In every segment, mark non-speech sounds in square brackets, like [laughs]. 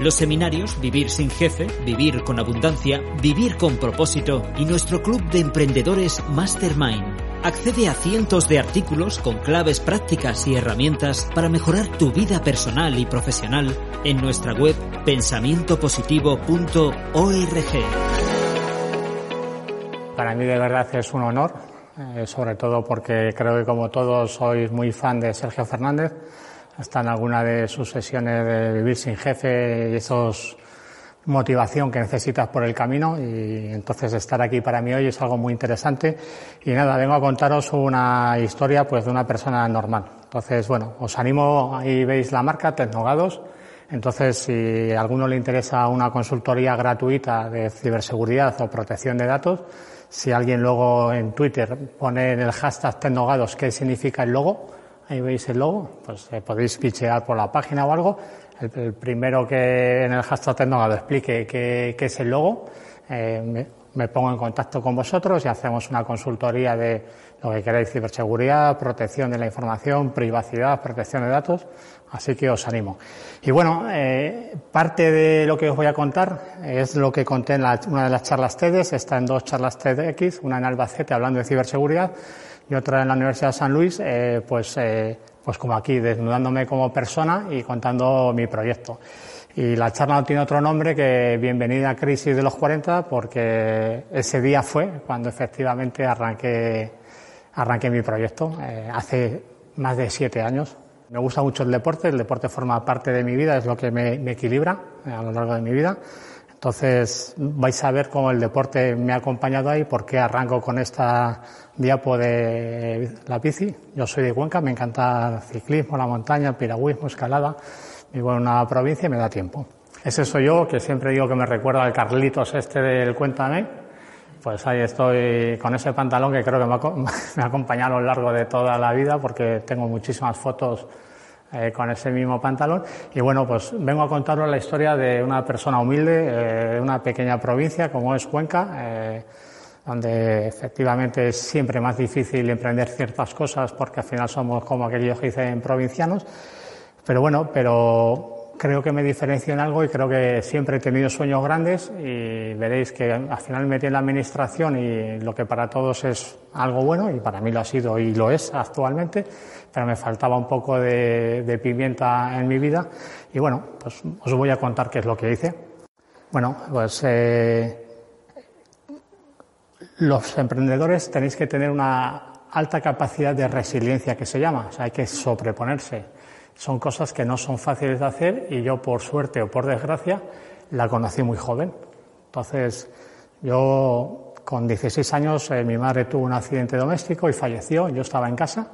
Los seminarios Vivir sin jefe, Vivir con abundancia, Vivir con propósito y nuestro club de emprendedores Mastermind. Accede a cientos de artículos con claves prácticas y herramientas para mejorar tu vida personal y profesional en nuestra web pensamientopositivo.org. Para mí de verdad es un honor, eh, sobre todo porque creo que como todos sois muy fan de Sergio Fernández, hasta en alguna de sus sesiones de Vivir sin Jefe y esos motivación que necesitas por el camino y entonces estar aquí para mí hoy es algo muy interesante y nada, vengo a contaros una historia pues de una persona normal. Entonces, bueno, os animo, ahí veis la marca Tecnogados. Entonces, si alguno le interesa una consultoría gratuita de ciberseguridad o protección de datos, si alguien luego en Twitter pone en el hashtag Tecnogados qué significa el logo, ahí veis el logo, pues eh, podéis pichear por la página o algo. El, primero que en el hashtag Tecnogado explique qué, es el logo, eh, me, pongo en contacto con vosotros y hacemos una consultoría de lo que queráis, ciberseguridad, protección de la información, privacidad, protección de datos, así que os animo. Y bueno, eh, parte de lo que os voy a contar es lo que conté en una de las charlas TEDx, está en dos charlas TEDx, una en Albacete hablando de ciberseguridad y otra en la Universidad de San Luis, eh, pues pues como aquí, desnudándome como persona y contando mi proyecto. Y la charla no tiene otro nombre que Bienvenida a Crisis de los 40, porque ese día fue cuando efectivamente arranqué, arranqué mi proyecto, eh, hace más de siete años. Me gusta mucho el deporte, el deporte forma parte de mi vida, es lo que me, me equilibra eh, a lo largo de mi vida. Entonces vais a ver cómo el deporte me ha acompañado ahí, por qué arranco con esta diapo de la bici. Yo soy de Cuenca, me encanta el ciclismo, la montaña, el piragüismo, escalada. Vivo en una provincia y me da tiempo. Ese soy yo, que siempre digo que me recuerda al Carlitos este del Cuéntame. Pues ahí estoy con ese pantalón que creo que me ha [laughs] acompañado a lo largo de toda la vida porque tengo muchísimas fotos eh, con ese mismo pantalón. Y bueno, pues vengo a contaros la historia de una persona humilde, eh, de una pequeña provincia como es Cuenca, eh, donde efectivamente es siempre más difícil emprender ciertas cosas porque al final somos como aquellos que dicen provincianos. Pero bueno, pero creo que me diferencio en algo y creo que siempre he tenido sueños grandes y veréis que al final me metí en la administración y lo que para todos es algo bueno y para mí lo ha sido y lo es actualmente, pero me faltaba un poco de, pimienta en mi vida y bueno, pues os voy a contar qué es lo que hice. Bueno, pues eh, los emprendedores tenéis que tener una alta capacidad de resiliencia que se llama, o sea, hay que sobreponerse son cosas que no son fáciles de hacer y yo, por suerte o por desgracia, la conocí muy joven. Entonces, yo con 16 años, eh, mi madre tuvo un accidente doméstico y falleció, yo estaba en casa.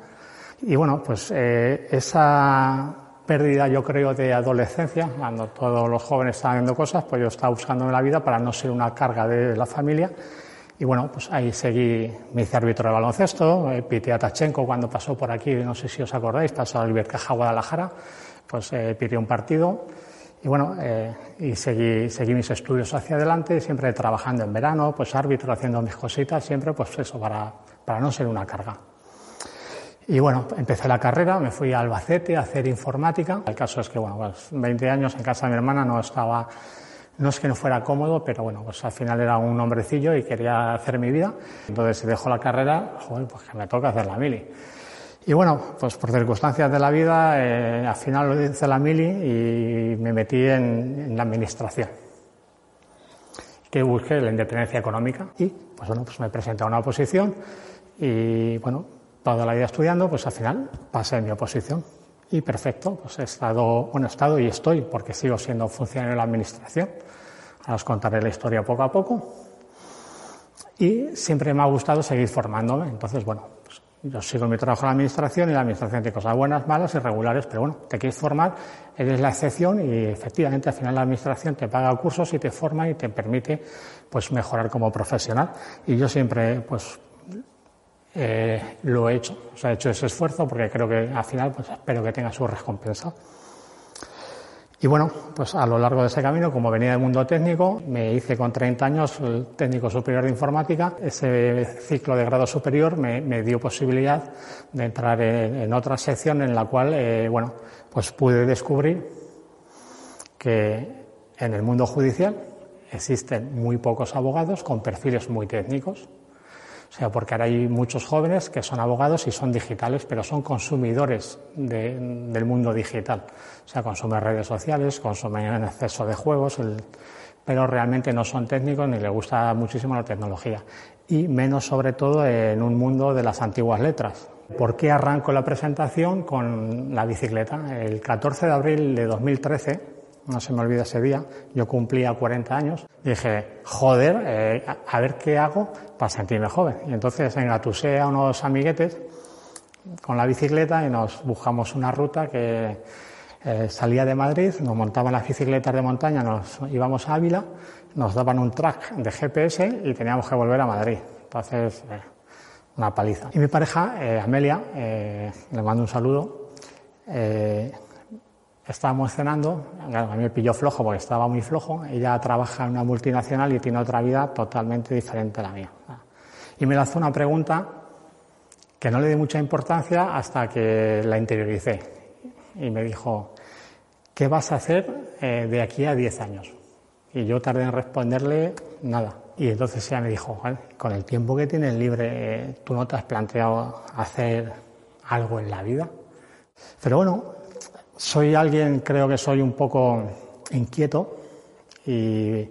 Y bueno, pues eh, esa pérdida, yo creo, de adolescencia, cuando todos los jóvenes estaban viendo cosas, pues yo estaba buscando la vida para no ser una carga de la familia y bueno, pues ahí seguí, me hice árbitro de baloncesto, eh, pité a Tachenko cuando pasó por aquí, no sé si os acordáis, pasó al Ibercaja Guadalajara, pues eh, pité un partido. Y bueno, eh, y seguí, seguí mis estudios hacia adelante, siempre trabajando en verano, pues árbitro, haciendo mis cositas, siempre pues eso, para, para no ser una carga. Y bueno, empecé la carrera, me fui a Albacete a hacer informática. El caso es que, bueno, pues 20 años en casa de mi hermana no estaba no es que no fuera cómodo, pero bueno, pues al final era un hombrecillo y quería hacer mi vida. Entonces, si dejo la carrera, joder, pues que me toca hacer la mili. Y bueno, pues por circunstancias de la vida, eh, al final lo hice la mili y me metí en, la administración. Que busqué la independencia económica y, pues bueno, pues me presenté a una oposición y, bueno, toda la vida estudiando, pues al final pasé mi oposición. Y perfecto, pues he estado, bueno, he estado y estoy, porque sigo siendo funcionario de la administración. Ahora os contaré la historia poco a poco. Y siempre me ha gustado seguir formándome. Entonces, bueno, pues yo sigo mi trabajo en la administración y la administración tiene cosas buenas, malas, irregulares, pero bueno, te quieres formar, eres la excepción y efectivamente al final la administración te paga cursos y te forma y te permite pues mejorar como profesional. Y yo siempre pues eh, lo he hecho. O sea, he hecho ese esfuerzo porque creo que al final pues, espero que tenga su recompensa. Y bueno, pues a lo largo de ese camino, como venía del mundo técnico, me hice con 30 años el técnico superior de informática. Ese ciclo de grado superior me, dio posibilidad de entrar en, otra sección en la cual, eh, bueno, pues pude descubrir que en el mundo judicial existen muy pocos abogados con perfiles muy técnicos. O sea, porque ahora hay muchos jóvenes que son abogados y son digitales, pero son consumidores del mundo digital. O sea, consumen redes sociales, consumen en exceso de juegos, pero realmente no son técnicos ni les gusta muchísimo la tecnología. Y menos sobre todo en un mundo de las antiguas letras. ¿Por qué arranco la presentación con la bicicleta? El 14 de abril de 2013 no se me olvida ese día, yo cumplía 40 años, dije, joder, eh, a ver qué hago para sentirme joven. Y entonces engatusé a unos amiguetes con la bicicleta y nos buscamos una ruta que eh, salía de Madrid, nos montaban las bicicletas de montaña, nos íbamos a Ávila, nos daban un track de GPS y teníamos que volver a Madrid. Entonces, eh, una paliza. Y mi pareja, Amelia, le mando un saludo, estábamos cenando, a mí me pilló flojo porque estaba muy flojo, ella trabaja en una multinacional y tiene otra vida totalmente diferente a la mía. Y me lanzó una pregunta que no le di mucha importancia hasta que la interioricé. Y me dijo, ¿qué vas a hacer eh, de aquí a 10 años? Y yo tardé en responderle nada. Y entonces ella me dijo, con el tiempo que tienes libre, eh, ¿tú no te has planteado hacer algo en la vida? Pero bueno, soy alguien, creo que soy un poco inquieto y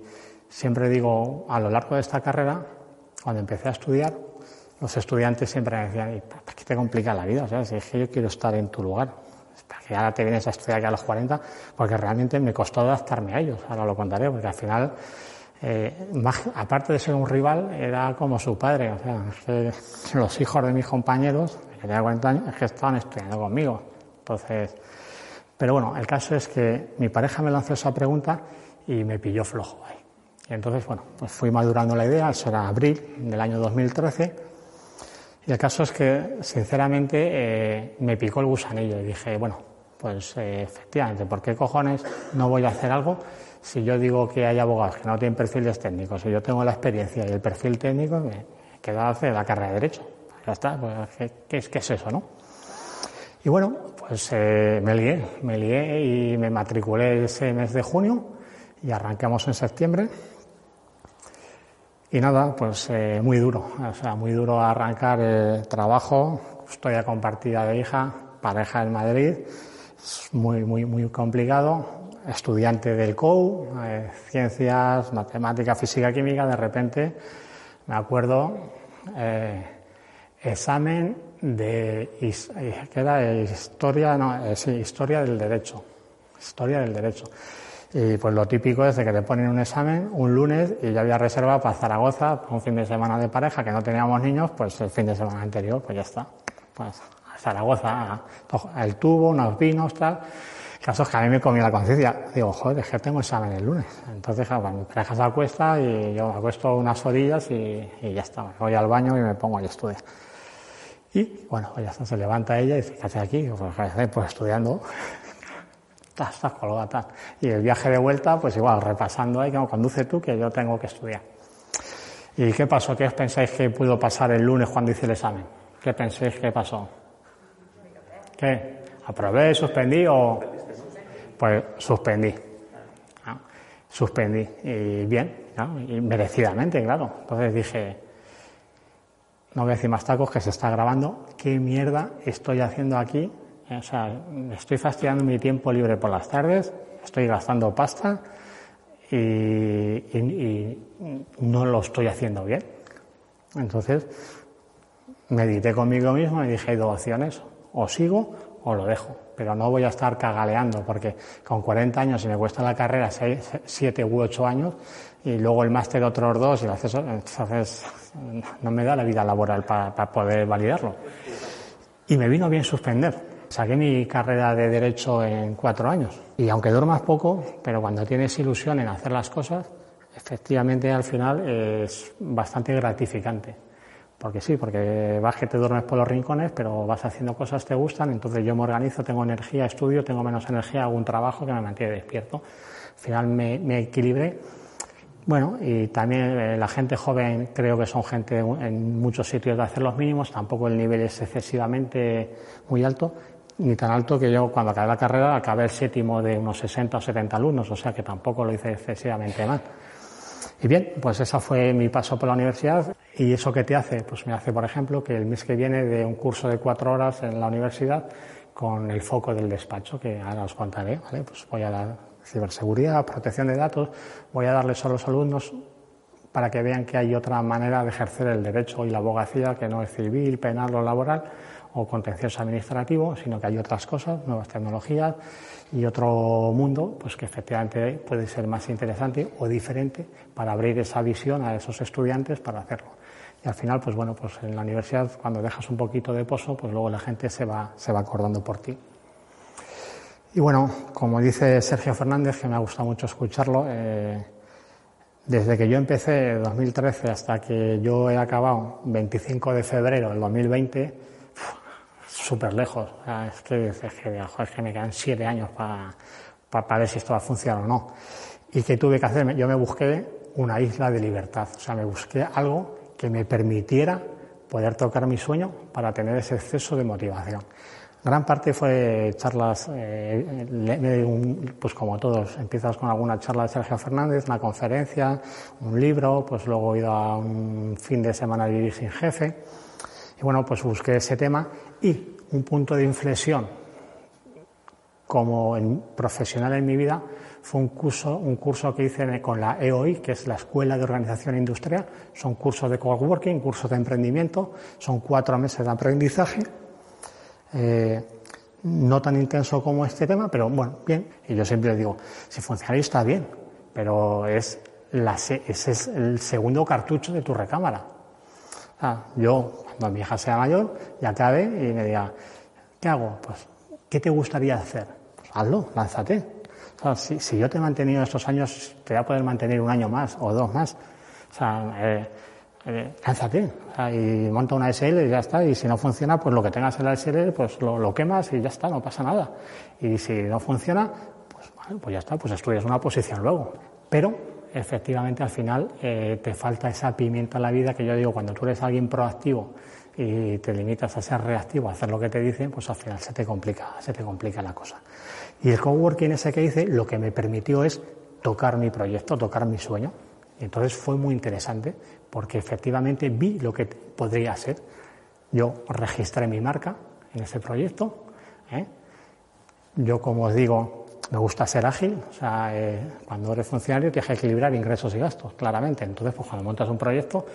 siempre digo, a lo largo de esta carrera, cuando empecé a estudiar, los estudiantes siempre me decían, ¿para qué te complica la vida? Si es que yo quiero estar en tu lugar. ¿Para que ahora te vienes a estudiar aquí a los 40? Porque realmente me costó adaptarme a ellos. Ahora lo contaré, porque al final, eh, aparte de ser un rival, era como su padre. O sea, los hijos de mis compañeros, que tenía 40 años, que estaban estudiando conmigo. Entonces, pero bueno, el caso es que mi pareja me lanzó esa pregunta y me pilló flojo ahí. Y entonces, bueno, pues fui madurando la idea, eso era abril del año 2013. Y el caso es que, sinceramente, eh, me picó el gusanillo y dije, bueno, pues eh, efectivamente, ¿por qué cojones no voy a hacer algo si yo digo que hay abogados que no tienen perfiles técnicos, si yo tengo la experiencia y el perfil técnico, me queda hacer la carrera de Derecho? Ya está, pues, ¿qué, es, ¿qué es eso, no? Y bueno, pues eh, me lié, me lié y me matriculé ese mes de junio y arrancamos en septiembre. Y nada, pues eh, muy duro, o sea, muy duro arrancar el trabajo, custodia compartida de hija, pareja en Madrid, es muy, muy, muy complicado, estudiante del COU, eh, ciencias, matemática, física, química, de repente me acuerdo, examen de eh, que era historia, no, eh, sí, historia del derecho, historia del derecho. Y pues lo típico es de que te ponen un examen un lunes y yo había reservado para Zaragoza, un fin de semana de pareja, que no teníamos niños, pues el fin de semana anterior, pues ya está. Pues a Zaragoza, el tubo, unos vinos, tal. Casos que a mí me comía la conciencia. Digo, joder, es que tengo examen el lunes. Entonces, claro, mi pareja se acuesta y yo me acuesto unas orillas y, y ya está. Voy al baño y me pongo a estudiar. Y bueno, ya se levanta ella y dice, ¿qué aquí? Pues, pues estudiando. [laughs] Estás colgada. Y el viaje de vuelta, pues igual, repasando ahí, como conduce tú, que yo tengo que estudiar. ¿Y qué pasó? ¿Qué os pensáis que pudo pasar el lunes cuando hice el examen? ¿Qué pensáis que pasó? ¿Qué? ¿Aprobé, suspendí o...? Pues suspendí. Suspendí. Y bien, y merecidamente, claro. Entonces dije, no voy a decir más tacos, que se está grabando, ¿qué mierda estoy haciendo aquí? O sea, estoy fastidiando mi tiempo libre por las tardes, estoy gastando pasta y, no lo estoy haciendo bien. Entonces, medité conmigo mismo y dije, hay dos opciones, o sigo o lo dejo, pero no voy a estar cagaleando porque con 40 años, si me cuesta la carrera 7 u 8 años, y luego el máster otros dos y el acceso, entonces no me da la vida laboral para, poder validarlo. Y me vino bien suspender. Saqué mi carrera de Derecho en cuatro años. Y aunque duermas poco, pero cuando tienes ilusión en hacer las cosas, efectivamente al final es bastante gratificante. porque sí, porque vas que te duermes por los rincones, pero vas haciendo cosas que te gustan, entonces yo me organizo, tengo energía, estudio, tengo menos energía, hago un trabajo que me mantiene despierto. Al final me, me equilibré. Bueno, y también eh, la gente joven creo que son gente en muchos sitios de hacer los mínimos, tampoco el nivel es excesivamente muy alto, ni tan alto que yo cuando acabé la carrera acabé el séptimo de unos 60 o 70 alumnos, o sea que tampoco lo hice excesivamente mal. Y bien, pues esa fue mi paso por la universidad. ¿Y eso qué te hace? Pues me hace, por ejemplo, que el mes que viene de un curso de cuatro horas en la universidad con el foco del despacho, que ahora os contaré, ¿vale? Pues voy a dar ciberseguridad, protección de datos, voy a darles a los alumnos para que vean que hay otra manera de ejercer el derecho y la abogacía que no es civil, penal o laboral o contencioso administrativo, sino que hay otras cosas, nuevas tecnologías y otro mundo, pues que efectivamente puede ser más interesante o diferente para abrir esa visión a esos estudiantes para hacerlo. Y al final, pues bueno, pues en la universidad cuando dejas un poquito de pozo, pues luego la gente se va, se va acordando por ti. Y bueno, como dice Sergio Fernández, que me ha gustado mucho escucharlo, eh, desde que yo empecé en 2013 hasta que yo he acabado 25 de febrero del 2020, súper lejos. es, que, es, que, me quedan siete años para ver si esto va a funcionar o no. ¿Y qué tuve que hacer? Yo me busqué una isla de libertad. O sea, me busqué algo que me permitiera poder tocar mi sueño para tener ese exceso de motivación. Gran parte fue charlas, eh, pues como todos, empiezas con alguna charla de Sergio Fernández, una conferencia, un libro, pues luego he ido a un fin de semana de vivir sin jefe. Y bueno, pues busqué ese tema y un punto de inflexión como profesional en mi vida fue un curso, un curso que hice con la EOI, que es la Escuela de Organización Industrial. Son cursos de coworking, cursos de emprendimiento, son cuatro meses de aprendizaje. Eh, no tan intenso como este tema, pero bueno, bien. Y yo siempre digo, si funciona está bien, pero es, la, es el segundo cartucho de tu recámara. Ah, yo cuando mi hija sea mayor y acabe y me diga, ¿qué hago? Pues, ¿qué te gustaría hacer? Pues hazlo, lánzate. si, yo te he mantenido estos años, te voy a poder mantener un año más o dos más. O sea, eh, eh, lánzate y monta una SL y ya está. Y si no funciona, pues lo que tengas en la SL, pues lo, quemas y ya está, no pasa nada. Y si no funciona, pues, pues ya está, pues estudias una posición luego. Pero efectivamente al final eh, te falta esa pimienta en la vida que yo digo, cuando tú eres alguien proactivo y te limitas a ser reactivo, a hacer lo que te dicen, pues al final se te complica, se te complica la cosa. Y el coworking ese que hice lo que me permitió es tocar mi proyecto, tocar mi sueño. Entonces fue muy interesante porque efectivamente vi lo que podría ser. Yo registré mi marca en ese proyecto. ¿eh? Yo, como os digo, me gusta ser ágil, o sea, eh, cuando eres funcionario tienes que equilibrar ingresos y gastos, claramente. Entonces, pues cuando montas un proyecto,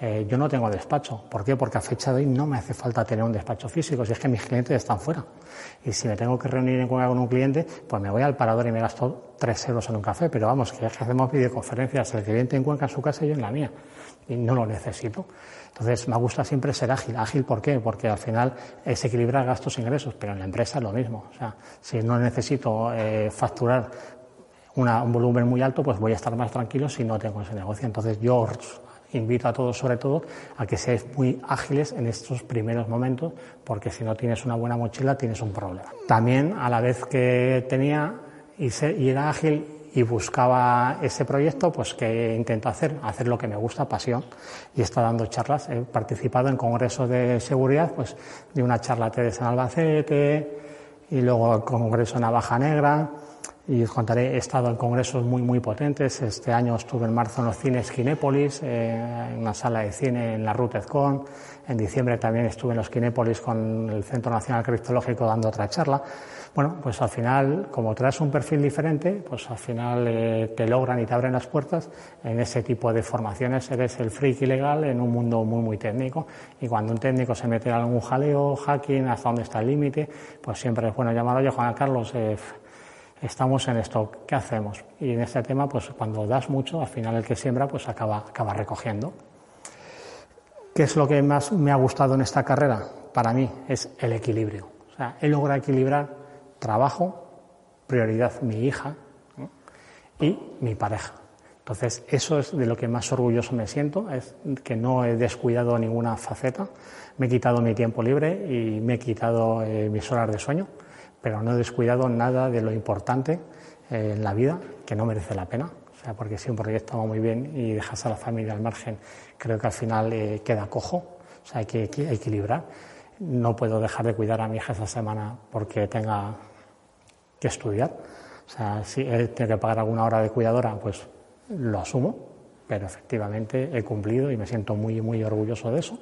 eh, yo no tengo despacho. ¿Por qué? Porque a fecha de hoy no me hace falta tener un despacho físico, si es que mis clientes están fuera. Y si me tengo que reunir con un cliente, pues me voy al parador y me gasto tres euros en un café. Pero vamos, que es que hacemos videoconferencias, el cliente en Cuenca en su casa y yo en la mía. Y no lo necesito. Entonces, me gusta siempre ser ágil. ¿Ágil por qué? Porque al final es equilibrar gastos e ingresos, pero en la empresa es lo mismo. O sea, si no necesito eh, facturar un volumen muy alto, pues voy a estar más tranquilo si no tengo ese negocio. Entonces, yo invito a todos, sobre todo, a que seáis muy ágiles en estos primeros momentos, porque si no tienes una buena mochila, tienes un problema. También, a la vez que tenía y era ágil y buscaba ese proyecto, pues que intento hacer, hacer lo que me gusta, pasión, y estado dando charlas, he participado en congresos de seguridad, pues de una charla TEDx en Albacete, y luego el congreso Navaja Negra, y os contaré, he estado en congresos muy, muy potentes. Este año estuve en marzo en los cines Kinépolis, eh, en una sala de cine en la RUTEZCON. En diciembre también estuve en los Kinépolis con el Centro Nacional Criptológico dando otra charla. Bueno, pues al final, como traes un perfil diferente, pues al final eh, te logran y te abren las puertas. En ese tipo de formaciones eres el freak ilegal en un mundo muy, muy técnico. Y cuando un técnico se mete en algún jaleo, hacking, hasta dónde está el límite, pues siempre es bueno llamar, oye, Juan Carlos, eh, estamos en esto, ¿qué hacemos? Y en este tema, pues cuando das mucho, al final el que siembra, pues acaba, acaba recogiendo. ¿Qué es lo que más me ha gustado en esta carrera? Para mí es el equilibrio. O sea, he logrado equilibrar trabajo, prioridad mi hija y mi pareja. Entonces, eso es de lo que más orgulloso me siento, es que no he descuidado ninguna faceta, me he quitado mi tiempo libre y me he quitado eh, mis horas de sueño, pero no he descuidado nada de lo importante eh, en la vida que no merece la pena. O sea, porque si un proyecto va muy bien y dejas a la familia al margen, creo que al final eh, queda cojo. O sea, hay que, equilibrar. No puedo dejar de cuidar a mi hija esa semana porque tenga que estudiar. O sea, si él tiene que pagar alguna hora de cuidadora, pues lo asumo, pero efectivamente he cumplido y me siento muy, muy orgulloso de eso.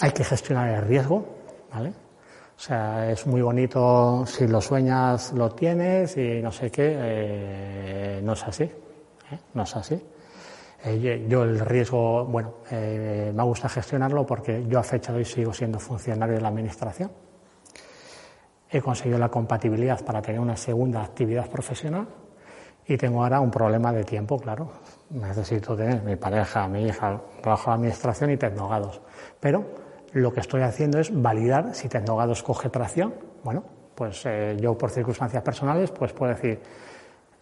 Hay que gestionar el riesgo, ¿vale? O sea, es muy bonito si lo sueñas, lo tienes y no sé qué, eh, no es así, ¿eh? no es así. Eh, yo el riesgo, bueno, me gusta gestionarlo porque yo a fecha de hoy sigo siendo funcionario de la Administración. He conseguido la compatibilidad para tener una segunda actividad profesional y tengo ahora un problema de tiempo, claro. Necesito tener mi pareja, mi hija, trabajo en administración y tecnogados. Pero lo que estoy haciendo es validar si tecnogados coge tracción. Bueno, pues eh, yo por circunstancias personales pues puedo decir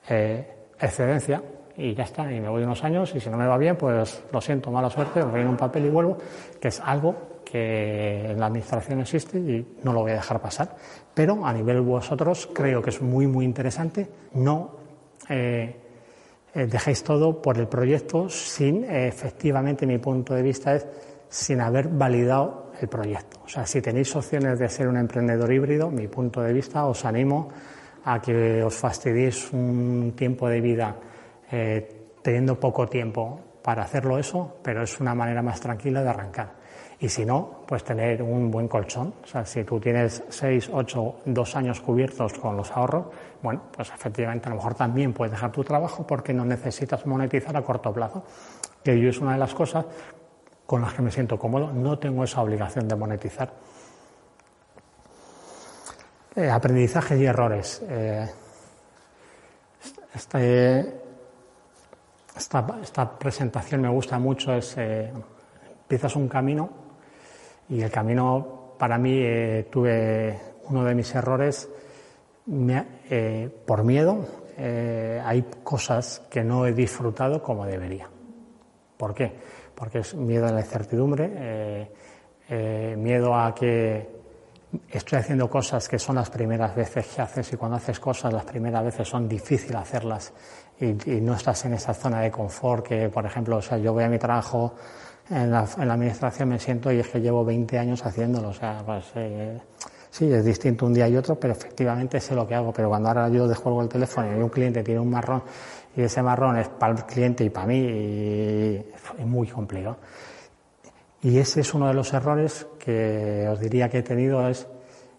eh, excedencia y ya está, y me voy unos años y si no me va bien pues lo siento, mala suerte, me un papel y vuelvo, que es algo que en la administración existe y no lo voy a dejar pasar. Pero a nivel vosotros creo que es muy, muy interesante no eh, eh, dejéis todo por el proyecto sin, eh, efectivamente, mi punto de vista es sin haber validado el proyecto. O sea, si tenéis opciones de ser un emprendedor híbrido, mi punto de vista, os animo a que os fastidiéis un tiempo de vida teniendo poco tiempo para hacerlo eso, pero es una manera más tranquila de arrancar. Y si no, pues tener un buen colchón. O sea, si tú tienes seis, ocho, dos años cubiertos con los ahorros, bueno, pues efectivamente a lo mejor también puedes dejar tu trabajo porque no necesitas monetizar a corto plazo. Que yo es una de las cosas con las que me siento cómodo. No tengo esa obligación de monetizar. Eh, aprendizajes y errores. Eh, este, esta, presentación me gusta mucho. Es, eh, empiezas un camino y el camino, para mí, eh, tuve uno de mis errores eh, por miedo. Eh, hay cosas que no he disfrutado como debería. ¿Por qué? Porque es miedo a la incertidumbre, miedo a que estoy haciendo cosas que son las primeras veces que haces y cuando haces cosas las primeras veces son difíciles hacerlas y, y no estás en esa zona de confort que, por ejemplo, o sea, yo voy a mi trabajo en la, administración me siento y es que llevo 20 años haciéndolo. O sea, pues eh, sí, es distinto un día y otro, pero efectivamente sé lo que hago. Pero cuando ahora yo descuelgo el teléfono y un cliente tiene un marrón y ese marrón es para el cliente y para mí, es muy complicado. Y ese es uno de los errores que os diría que he tenido, es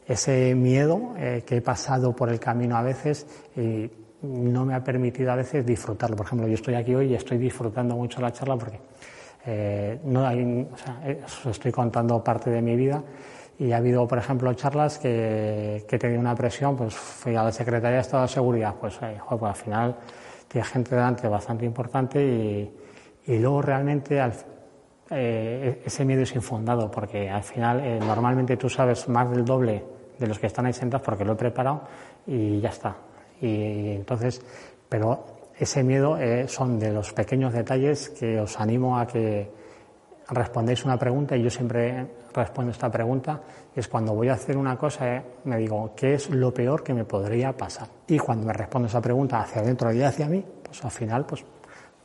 ese miedo eh, que he pasado por el camino a veces y no me ha permitido a veces disfrutarlo. Por ejemplo, yo estoy aquí hoy y estoy disfrutando mucho la charla porque eh, no hay, o sea, estoy contando parte de mi vida y ha habido, por ejemplo, charlas que, que tenido una presión, pues fui a la Secretaría de Estado de Seguridad, pues, eh, pues al final tiene gente delante bastante importante y, y luego realmente eh, ese miedo es infundado porque al final normalmente tú sabes más del doble de los que están ahí sentados porque lo he preparado y ya está. Y, y entonces, pero ese miedo eh, son de los pequeños detalles que os animo a que respondéis una pregunta y yo siempre respondo esta pregunta es cuando voy a hacer una cosa eh, me digo qué es lo peor que me podría pasar y cuando me respondo esa pregunta hacia adentro y hacia mí pues al final pues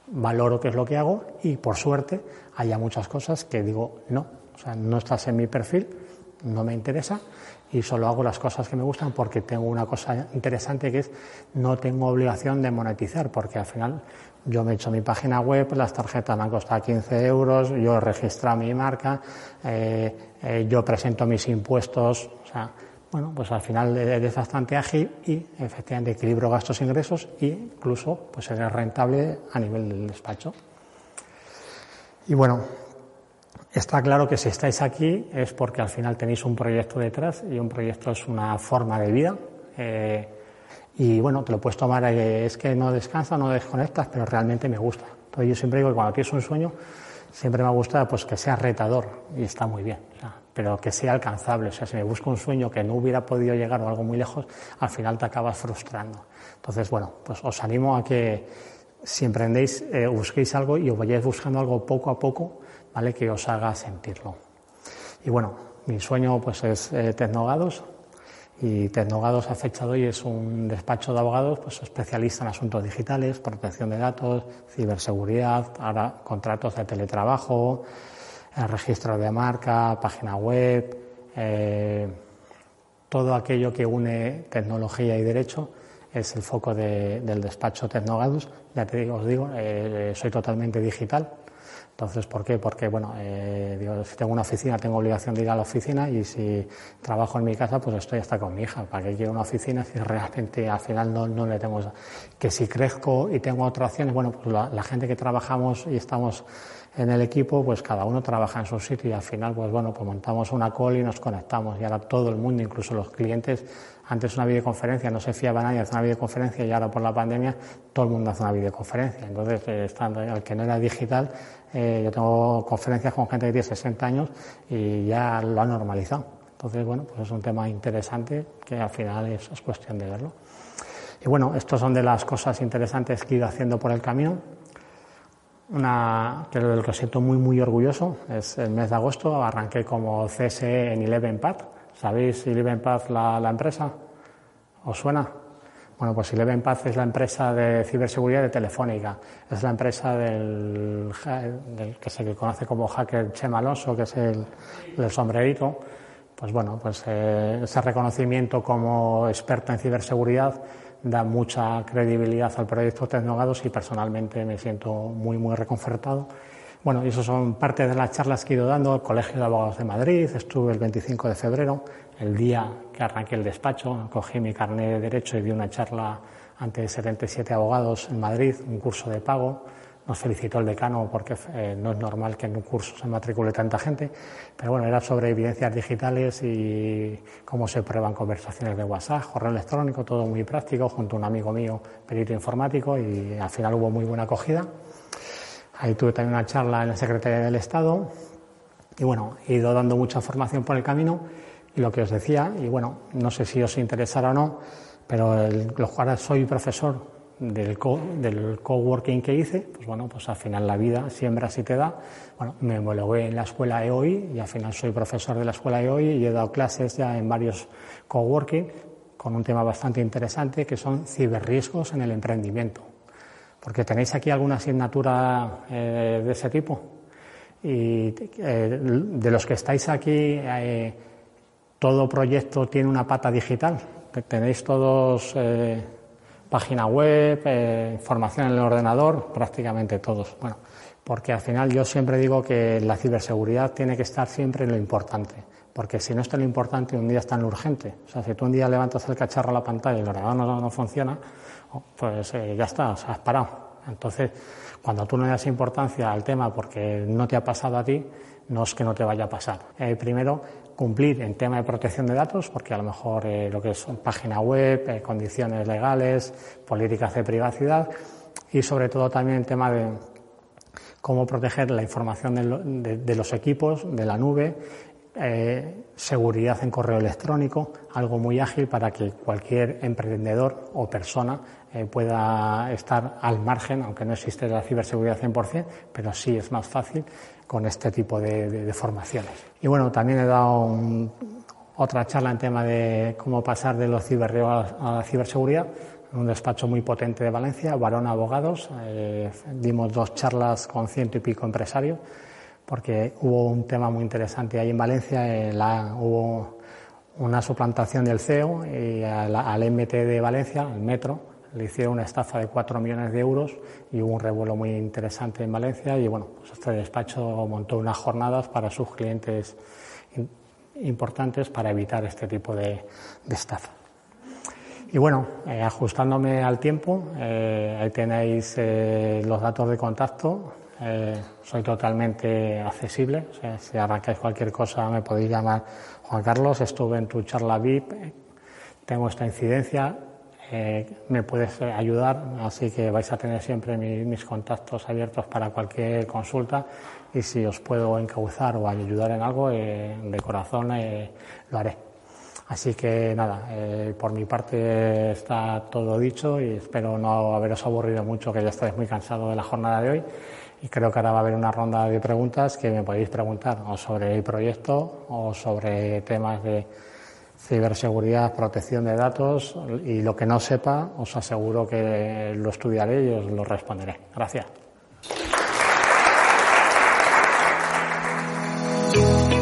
valoro qué es lo que hago y por suerte haya muchas cosas que digo no o sea no estás en mi perfil no me interesa y solo hago las cosas que me gustan porque tengo una cosa interesante que es no tengo obligación de monetizar porque al final yo me he hecho mi página web, las tarjetas me han costado 15 euros, yo he registrado mi marca, eh, eh, yo presento mis impuestos, o sea, bueno, pues al final es bastante ágil y efectivamente equilibro gastos e ingresos e incluso pues es rentable a nivel del despacho. Y bueno, Está claro que si estáis aquí es porque al final tenéis un proyecto detrás y un proyecto es una forma de vida. Eh, y bueno, te lo puedes tomar, eh, es que no descansas, no desconectas, pero realmente me gusta. Entonces yo siempre digo que cuando tienes un sueño, siempre me gusta pues que sea retador y está muy bien, pero que sea alcanzable. O sea, si me busco un sueño que no hubiera podido llegar o algo muy lejos, al final te acabas frustrando. Entonces, bueno, pues os animo a que si emprendéis, busquéis algo y os vayáis buscando algo poco a poco, Que os haga sentirlo. Y bueno, mi sueño pues es Tecnogados, y Tecnogados a fecha de hoy es un despacho de abogados pues, especialista en asuntos digitales, protección de datos, ciberseguridad, ahora contratos de teletrabajo, eh, registro de marca, página web, eh, todo aquello que une tecnología y derecho es el foco del despacho Tecnogados. Ya te digo, os digo, eh, soy totalmente digital. Entonces, ¿por qué? Porque, bueno, eh, si tengo una oficina, tengo obligación de ir a la oficina y si trabajo en mi casa, pues estoy hasta con mi hija. ¿Para qué quiero una oficina si realmente al final no, no le tengo... Que si crezco y tengo otras opciones, bueno, pues la, gente que trabajamos y estamos en el equipo, pues cada uno trabaja en su sitio y al final, pues bueno, pues montamos una call y nos conectamos y ahora todo el mundo, incluso los clientes, antes una videoconferencia, no se fiaba nadie hacer una videoconferencia y ahora por la pandemia todo el mundo hace una videoconferencia. Entonces, eh, estando, el que no era digital, eh, yo tengo conferencias con gente que tiene 60 años y ya lo ha normalizado. Entonces, bueno, pues es un tema interesante que al final es, cuestión de verlo. Y bueno, estos son de las cosas interesantes que he ido haciendo por el camino. Una que del que siento muy, muy orgulloso es el mes de agosto. Arranqué como CSE en Eleven Path. ¿Sabéis Eleven Path la, la empresa? ¿Os suena? Bueno, pues Eleven Path es la empresa de ciberseguridad de Telefónica. Es la empresa del, que se conoce como hacker Chema Alonso, que es el, sombrerito. Pues bueno, pues eh, ese reconocimiento como experto en ciberseguridad da mucha credibilidad al proyecto Tecnogados y personalmente me siento muy, muy reconfortado. Bueno, y eso son parte de las charlas que he ido dando al Colegio de Abogados de Madrid. Estuve el 25 de febrero el día que arranqué el despacho, cogí mi carnet de derecho y di una charla ante 77 abogados en Madrid, un curso de pago. Nos felicitó el decano porque eh, no es normal que en un curso se matricule tanta gente, pero bueno, era sobre evidencias digitales y cómo se prueban conversaciones de WhatsApp, correo electrónico, todo muy práctico, junto a un amigo mío, perito informático, y al final hubo muy buena acogida. Ahí tuve también una charla en la Secretaría del Estado y bueno, he ido dando mucha formación por el camino y lo que os decía, y bueno, no sé si os interesará o no, pero el, cual soy profesor del, co, del coworking que hice, pues bueno, pues al final la vida siembra si te da. Bueno, me homologué en la escuela EOI y al final soy profesor de la escuela EOI y he dado clases ya en varios coworking con un tema bastante interesante que son ciberriesgos en el emprendimiento. Porque tenéis aquí alguna asignatura eh, de ese tipo. Y eh, de los que estáis aquí, eh, todo proyecto tiene una pata digital. Tenéis todos eh, página web, eh, información en el ordenador, prácticamente todos. Bueno, porque al final yo siempre digo que la ciberseguridad tiene que estar siempre en lo importante. Porque si no está en lo importante, un día está en lo urgente. O sea, si tú un día levantas el cacharro a la pantalla y el ordenador no, funciona, oh, pues eh, ya está, o sea, has parado. Entonces, cuando tú no das importancia al tema porque no te ha pasado a ti, no es que no te vaya a pasar. primero, cumplir en tema de protección de datos, porque a lo mejor eh, lo que es página web, eh, condiciones legales, políticas de privacidad y sobre todo también el tema de cómo proteger la información de, los equipos, de la nube, eh, seguridad en correo electrónico, algo muy ágil para que cualquier emprendedor o persona pueda estar al margen, aunque no existe la ciberseguridad 100%, pero sí es más fácil con este tipo de, formaciones. Y bueno, también he dado otra charla en tema de cómo pasar de los ciberriesgos a la ciberseguridad en un despacho muy potente de Valencia, Varón Abogados. Eh, dimos dos charlas con ciento y pico empresarios porque hubo un tema muy interesante ahí en Valencia. Eh, hubo una suplantación del CEO y al, al MT de Valencia, el Metro, le hicieron una estafa de 4 millones de euros y hubo un revuelo muy interesante en Valencia y bueno, pues este despacho montó unas jornadas para sus clientes importantes para evitar este tipo de, estafa. Y bueno, eh, ajustándome al tiempo, eh, ahí tenéis los datos de contacto. Soy totalmente accesible. si arrancáis cualquier cosa me podéis llamar Juan Carlos. Estuve en tu charla VIP. Tengo esta incidencia eh, me puedes ayudar, así que vais a tener siempre mis contactos abiertos para cualquier consulta y si os puedo encauzar o ayudar en algo, eh, de corazón eh, lo haré. Así que nada, eh, por mi parte está todo dicho y espero no haberos aburrido mucho, que ya estáis muy cansados de la jornada de hoy. Y creo que ahora va a haber una ronda de preguntas que me podéis preguntar o sobre el proyecto o sobre temas de ciberseguridad, protección de datos y lo que no sepa os aseguro que lo estudiaré y os lo responderé. Gracias.